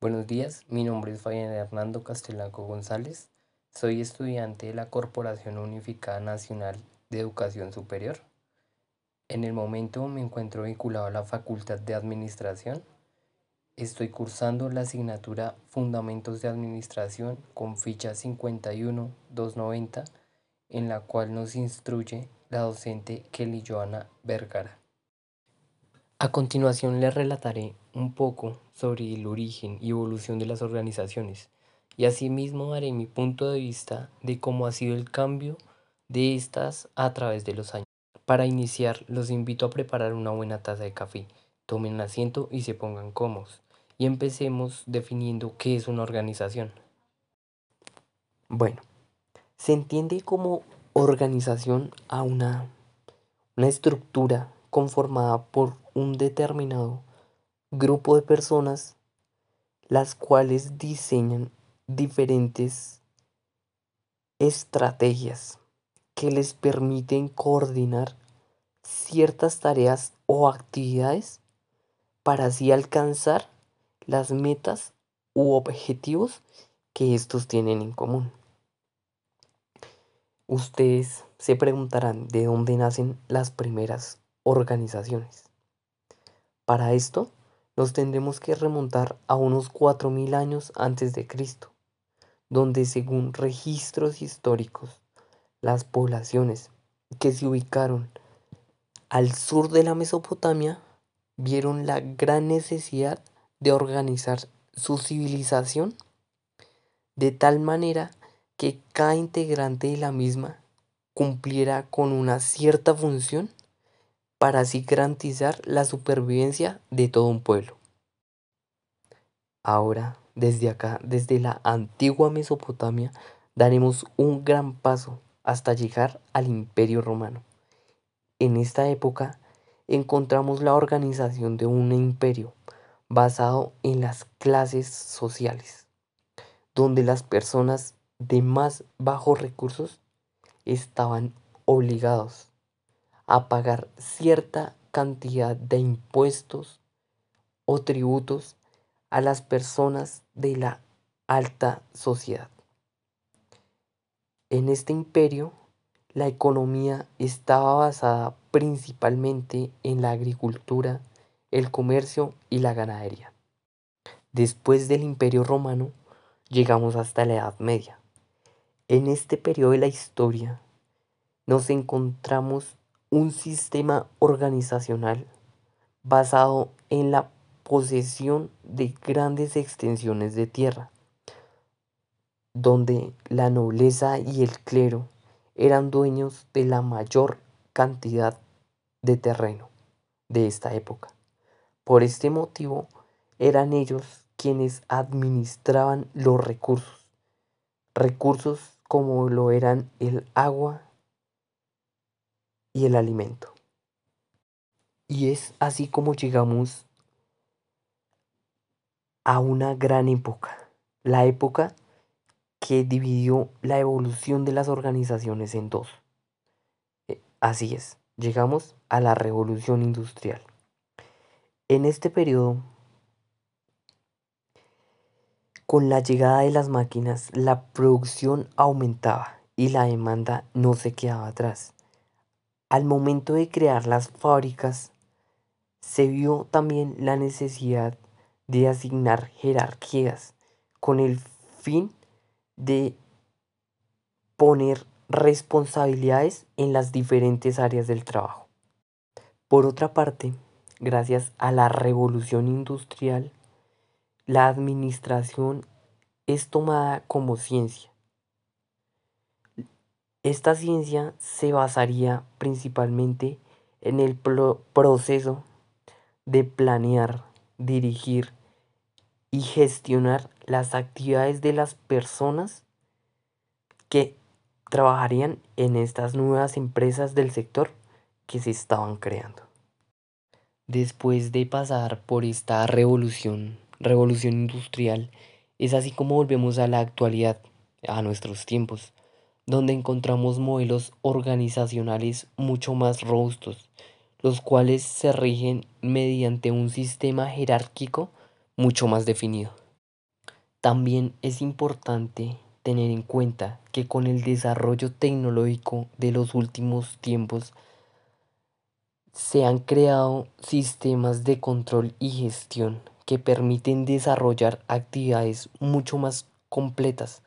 Buenos días, mi nombre es Fabián Hernando Castelanco González. Soy estudiante de la Corporación Unificada Nacional de Educación Superior. En el momento me encuentro vinculado a la Facultad de Administración. Estoy cursando la asignatura Fundamentos de Administración con ficha 51-290, en la cual nos instruye la docente Kelly Joana Vergara. A continuación les relataré un poco sobre el origen y evolución de las organizaciones y asimismo daré mi punto de vista de cómo ha sido el cambio de estas a través de los años. Para iniciar los invito a preparar una buena taza de café, tomen asiento y se pongan cómodos y empecemos definiendo qué es una organización. Bueno, se entiende como organización a una, una estructura conformada por un determinado grupo de personas las cuales diseñan diferentes estrategias que les permiten coordinar ciertas tareas o actividades para así alcanzar las metas u objetivos que estos tienen en común. Ustedes se preguntarán de dónde nacen las primeras organizaciones. Para esto, nos tendremos que remontar a unos 4.000 años antes de Cristo, donde según registros históricos, las poblaciones que se ubicaron al sur de la Mesopotamia vieron la gran necesidad de organizar su civilización de tal manera que cada integrante de la misma cumpliera con una cierta función para así garantizar la supervivencia de todo un pueblo. Ahora, desde acá, desde la antigua Mesopotamia, daremos un gran paso hasta llegar al Imperio Romano. En esta época encontramos la organización de un imperio basado en las clases sociales, donde las personas de más bajos recursos estaban obligados a pagar cierta cantidad de impuestos o tributos a las personas de la alta sociedad. En este imperio, la economía estaba basada principalmente en la agricultura, el comercio y la ganadería. Después del imperio romano, llegamos hasta la Edad Media. En este periodo de la historia, nos encontramos un sistema organizacional basado en la posesión de grandes extensiones de tierra, donde la nobleza y el clero eran dueños de la mayor cantidad de terreno de esta época. Por este motivo, eran ellos quienes administraban los recursos, recursos como lo eran el agua, y el alimento. Y es así como llegamos a una gran época, la época que dividió la evolución de las organizaciones en dos. Eh, así es, llegamos a la revolución industrial. En este periodo, con la llegada de las máquinas, la producción aumentaba y la demanda no se quedaba atrás. Al momento de crear las fábricas, se vio también la necesidad de asignar jerarquías con el fin de poner responsabilidades en las diferentes áreas del trabajo. Por otra parte, gracias a la revolución industrial, la administración es tomada como ciencia esta ciencia se basaría principalmente en el proceso de planear, dirigir y gestionar las actividades de las personas que trabajarían en estas nuevas empresas del sector que se estaban creando. Después de pasar por esta revolución, revolución industrial, es así como volvemos a la actualidad, a nuestros tiempos, donde encontramos modelos organizacionales mucho más robustos, los cuales se rigen mediante un sistema jerárquico mucho más definido. También es importante tener en cuenta que con el desarrollo tecnológico de los últimos tiempos se han creado sistemas de control y gestión que permiten desarrollar actividades mucho más completas,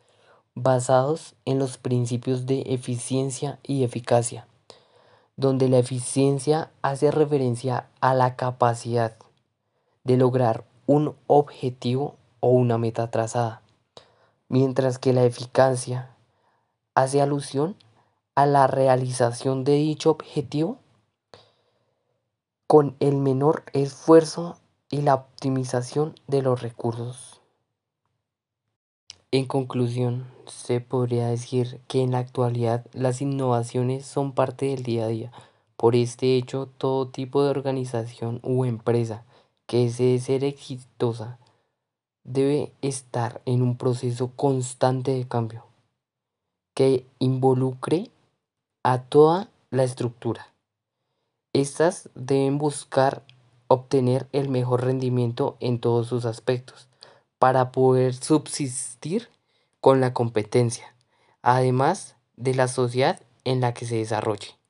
basados en los principios de eficiencia y eficacia, donde la eficiencia hace referencia a la capacidad de lograr un objetivo o una meta trazada, mientras que la eficacia hace alusión a la realización de dicho objetivo con el menor esfuerzo y la optimización de los recursos. En conclusión, se podría decir que en la actualidad las innovaciones son parte del día a día. Por este hecho, todo tipo de organización u empresa que desee ser exitosa debe estar en un proceso constante de cambio que involucre a toda la estructura. Estas deben buscar obtener el mejor rendimiento en todos sus aspectos para poder subsistir con la competencia, además de la sociedad en la que se desarrolle.